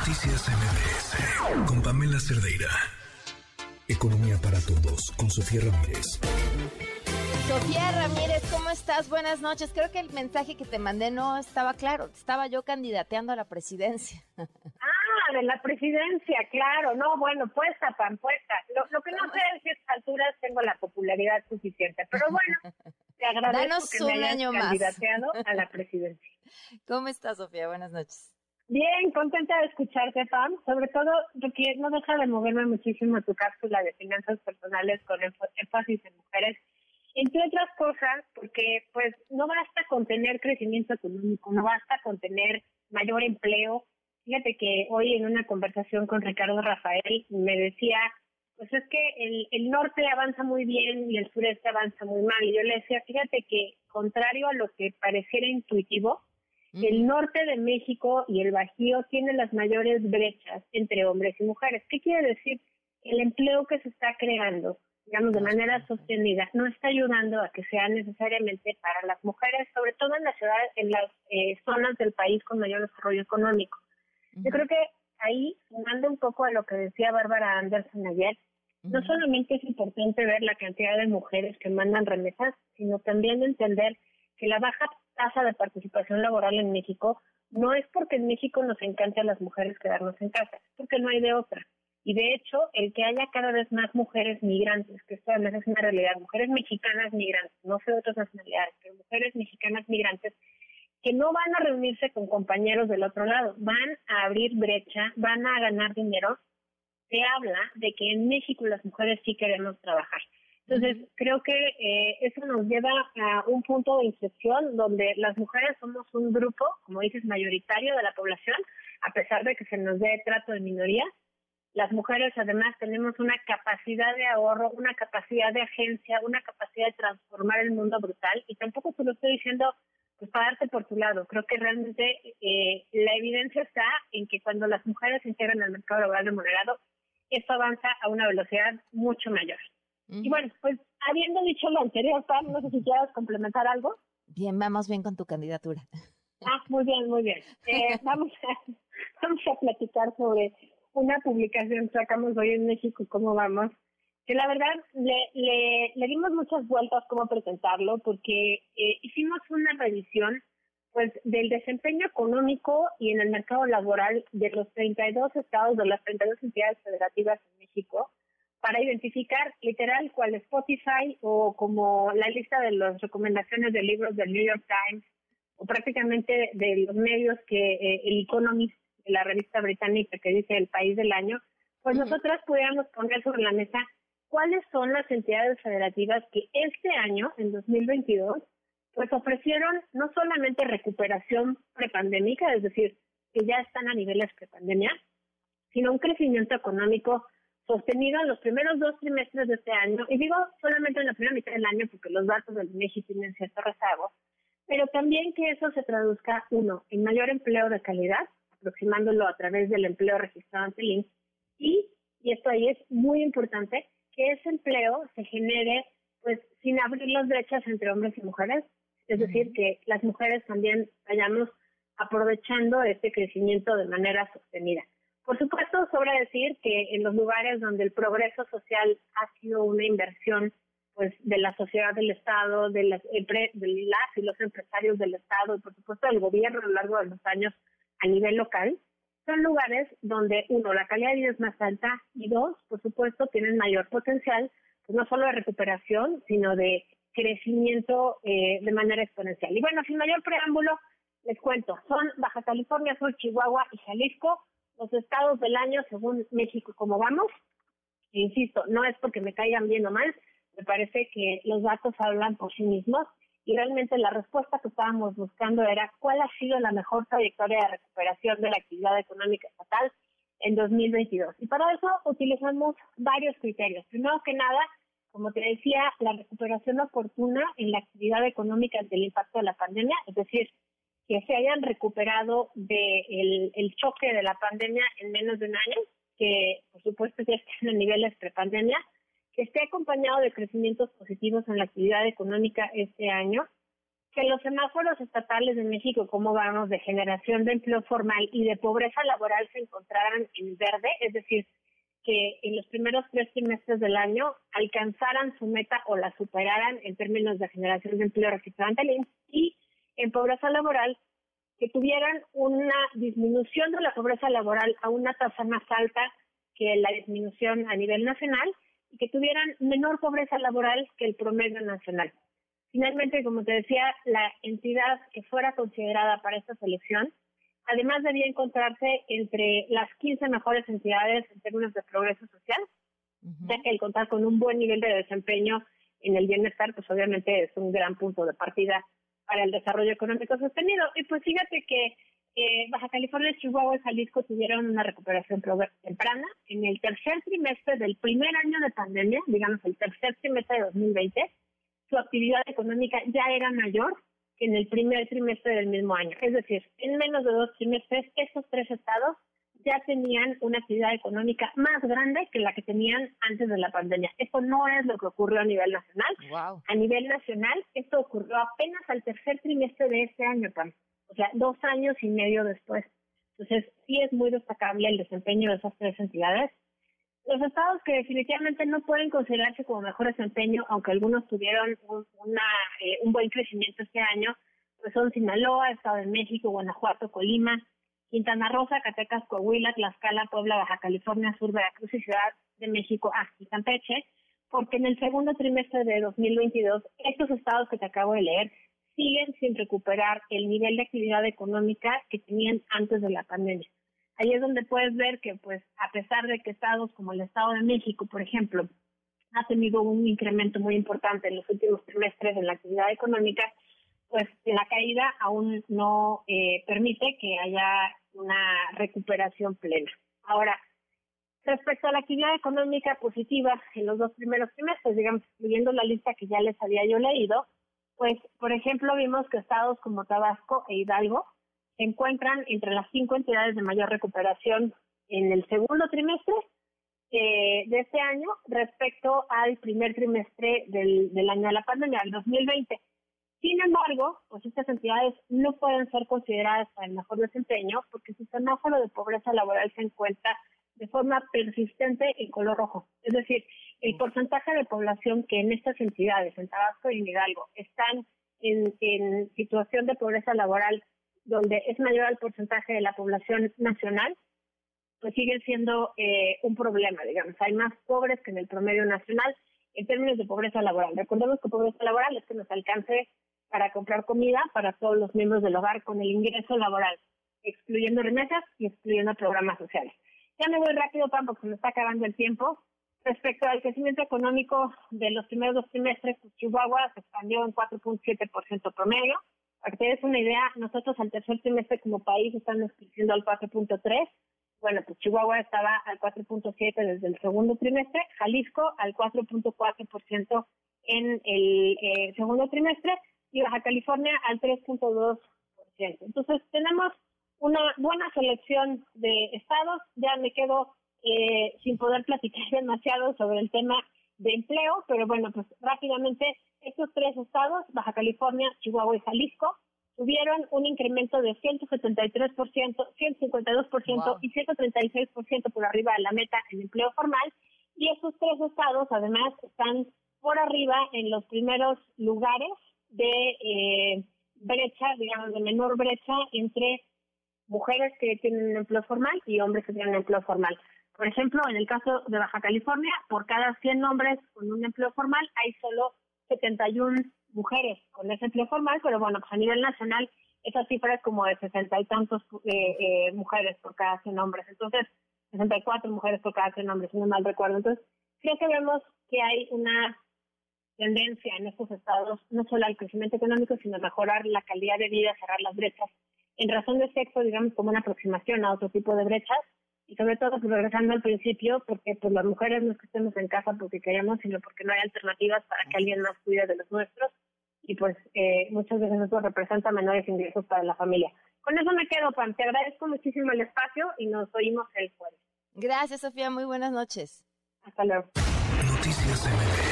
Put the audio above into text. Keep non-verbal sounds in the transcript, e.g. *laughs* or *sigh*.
Noticias MBS con Pamela Cerdeira. Economía para todos con Sofía Ramírez. Sofía Ramírez, ¿cómo estás? Buenas noches. Creo que el mensaje que te mandé no estaba claro. Estaba yo candidateando a la presidencia. Ah, de la presidencia, claro. No, bueno, puesta, pan, puesta. Lo, que no sé es si a estas alturas tengo la popularidad suficiente. Pero bueno, te *laughs* agradezco Danos que un me hayas año más. candidateado a la presidencia. ¿Cómo estás, Sofía? Buenas noches. Bien, contenta de escucharte, Pam. Sobre todo porque no deja de moverme muchísimo tu cápsula de finanzas personales con énf- énfasis en mujeres. Entre otras cosas, porque pues no basta con tener crecimiento económico, no basta con tener mayor empleo. Fíjate que hoy en una conversación con Ricardo Rafael me decía, pues es que el, el norte avanza muy bien y el sureste avanza muy mal. Y yo le decía, fíjate que contrario a lo que pareciera intuitivo, el norte de México y el Bajío tienen las mayores brechas entre hombres y mujeres. ¿Qué quiere decir? El empleo que se está creando, digamos, de manera sostenida, no está ayudando a que sea necesariamente para las mujeres, sobre todo en las ciudades, en las eh, zonas del país con mayor desarrollo económico. Yo creo que ahí, sumando un poco a lo que decía Bárbara Anderson ayer, no solamente es importante ver la cantidad de mujeres que mandan remesas, sino también entender que la baja tasa de participación laboral en México no es porque en México nos encante a las mujeres quedarnos en casa, es porque no hay de otra. Y de hecho, el que haya cada vez más mujeres migrantes, que esto además es una realidad, mujeres mexicanas migrantes, no sé de otras nacionalidades, pero mujeres mexicanas migrantes, que no van a reunirse con compañeros del otro lado, van a abrir brecha, van a ganar dinero, se habla de que en México las mujeres sí queremos trabajar. Entonces, creo que eh, eso nos lleva a un punto de inflexión donde las mujeres somos un grupo, como dices, mayoritario de la población, a pesar de que se nos dé trato de minoría. Las mujeres además tenemos una capacidad de ahorro, una capacidad de agencia, una capacidad de transformar el mundo brutal y tampoco te lo estoy diciendo pues para darte por tu lado. Creo que realmente eh, la evidencia está en que cuando las mujeres se integran al mercado laboral remunerado, esto avanza a una velocidad mucho mayor. Y bueno, pues habiendo dicho lo anterior, Pam, no sé si quieras complementar algo. Bien, vamos bien con tu candidatura. Ah, muy bien, muy bien. Eh, *laughs* vamos, a, vamos a platicar sobre una publicación que sacamos hoy en México, cómo vamos, que la verdad le, le, le dimos muchas vueltas cómo presentarlo, porque eh, hicimos una revisión pues del desempeño económico y en el mercado laboral de los 32 estados, de las 32 entidades federativas en México, para identificar literal cuál Spotify o como la lista de las recomendaciones de libros del New York Times o prácticamente de los medios que eh, el Economist, la revista británica que dice el país del año, pues nosotras pudiéramos poner sobre la mesa cuáles son las entidades federativas que este año, en 2022, pues ofrecieron no solamente recuperación prepandémica, es decir, que ya están a niveles prepandemia, sino un crecimiento económico sostenido en los primeros dos trimestres de este año, y digo solamente en la primera mitad del año porque los datos del México tienen cierto rezago, pero también que eso se traduzca, uno, en mayor empleo de calidad, aproximándolo a través del empleo registrado ante el INSS, y, y esto ahí es muy importante, que ese empleo se genere pues sin abrir las brechas entre hombres y mujeres, es decir, que las mujeres también vayamos aprovechando este crecimiento de manera sostenida. Por supuesto, sobra decir que en los lugares donde el progreso social ha sido una inversión pues de la sociedad del Estado, de las, de las y los empresarios del Estado y por supuesto del gobierno a lo largo de los años a nivel local, son lugares donde, uno, la calidad de vida es más alta y dos, por supuesto, tienen mayor potencial, pues no solo de recuperación, sino de crecimiento eh, de manera exponencial. Y bueno, sin mayor preámbulo, les cuento, son Baja California Sur, Chihuahua y Jalisco, los estados del año según México, como vamos. Insisto, no es porque me caigan bien o mal, me parece que los datos hablan por sí mismos y realmente la respuesta que estábamos buscando era cuál ha sido la mejor trayectoria de recuperación de la actividad económica estatal en 2022. Y para eso utilizamos varios criterios. Primero que nada, como te decía, la recuperación oportuna en la actividad económica ante el impacto de la pandemia, es decir, que se hayan recuperado del el choque de la pandemia en menos de un año, que por supuesto ya están en niveles prepandemia, que esté acompañado de crecimientos positivos en la actividad económica este año que los semáforos estatales de México, como vamos, de generación de empleo formal y de pobreza laboral se encontraran en verde, es decir, que en los primeros tres trimestres del año alcanzaran su meta o la superaran en términos de generación de empleo reciclante y en pobreza laboral que tuvieran una disminución de la pobreza laboral a una tasa más alta que la disminución a nivel nacional y que tuvieran menor pobreza laboral que el promedio nacional. Finalmente, como te decía, la entidad que fuera considerada para esta selección, además debía encontrarse entre las 15 mejores entidades en términos de progreso social, ya que el contar con un buen nivel de desempeño en el bienestar, pues obviamente es un gran punto de partida para el desarrollo económico sostenido. Y pues fíjate que Baja California, Chihuahua y Jalisco tuvieron una recuperación temprana. En el tercer trimestre del primer año de pandemia, digamos el tercer trimestre de 2020, su actividad económica ya era mayor que en el primer trimestre del mismo año. Es decir, en menos de dos trimestres, estos tres estados ya tenían una actividad económica más grande que la que tenían antes de la pandemia. Esto no es lo que ocurrió a nivel nacional. A nivel nacional, esto ocurrió apenas al tercer trimestre de este año, Pam. O sea, dos años y medio después. Entonces, sí es muy destacable el desempeño de esas tres entidades. Los estados que definitivamente no pueden considerarse como mejor desempeño, aunque algunos tuvieron un, una, eh, un buen crecimiento este año, pues son Sinaloa, Estado de México, Guanajuato, Colima, Quintana Roo, Zacatecas, Coahuila, Tlaxcala, Puebla, Baja California Sur, Veracruz y Ciudad de México, y Campeche, porque en el segundo trimestre de 2022 estos estados que te acabo de leer siguen sin recuperar el nivel de actividad económica que tenían antes de la pandemia. Ahí es donde puedes ver que, pues, a pesar de que estados como el Estado de México, por ejemplo, ha tenido un incremento muy importante en los últimos trimestres en la actividad económica, pues la caída aún no eh, permite que haya una recuperación plena. Ahora, respecto a la actividad económica positiva en los dos primeros trimestres, digamos, incluyendo la lista que ya les había yo leído, pues, por ejemplo, vimos que estados como Tabasco e Hidalgo se encuentran entre las cinco entidades de mayor recuperación en el segundo trimestre eh, de este año respecto al primer trimestre del, del año de la pandemia, el 2020. Sin embargo, pues estas entidades no pueden ser consideradas para el mejor desempeño porque su semáforo de pobreza laboral se encuentra de forma persistente en color rojo. Es decir, el porcentaje de población que en estas entidades, en Tabasco y en Hidalgo, están en, en situación de pobreza laboral donde es mayor el porcentaje de la población nacional, pues sigue siendo eh, un problema, digamos. Hay más pobres que en el promedio nacional en términos de pobreza laboral. Recordemos que pobreza laboral es que nos alcance para comprar comida para todos los miembros del hogar con el ingreso laboral, excluyendo remesas y excluyendo programas sociales. Ya me voy rápido, Pam, porque se me está acabando el tiempo. Respecto al crecimiento económico de los primeros dos trimestres, pues, Chihuahua se expandió en 4.7% promedio, para que te des una idea, nosotros al tercer trimestre como país estamos creciendo al 4.3. Bueno, pues Chihuahua estaba al 4.7 desde el segundo trimestre, Jalisco al 4.4% en el eh, segundo trimestre y Baja California al 3.2%. Entonces tenemos una buena selección de estados. Ya me quedo eh, sin poder platicar *laughs* demasiado sobre el tema de empleo, pero bueno, pues rápidamente estos tres estados, Baja California, Chihuahua y Jalisco, tuvieron un incremento de 173%, 152% y 136% por arriba de la meta en empleo formal. Y estos tres estados, además, están por arriba en los primeros lugares de eh, brecha, digamos, de menor brecha entre mujeres que tienen empleo formal y hombres que tienen empleo formal. Por ejemplo, en el caso de Baja California, por cada 100 hombres con un empleo formal hay solo 71 mujeres con ese empleo formal, pero bueno, pues a nivel nacional esa cifra es como de 60 y tantos eh, eh, mujeres por cada 100 hombres. Entonces, 64 mujeres por cada 100 hombres, si no mal recuerdo. Entonces, creo que vemos que hay una tendencia en estos estados, no solo al crecimiento económico, sino a mejorar la calidad de vida, cerrar las brechas. En razón de sexo, digamos, como una aproximación a otro tipo de brechas, y sobre todo pues, regresando al principio porque pues las mujeres no es que estemos en casa porque queremos sino porque no hay alternativas para que alguien más cuide de los nuestros y pues eh, muchas veces eso representa menores ingresos para la familia. Con eso me quedo, Pam. Te agradezco muchísimo el espacio y nos oímos el jueves. Gracias, Sofía. Muy buenas noches. Hasta luego. Noticias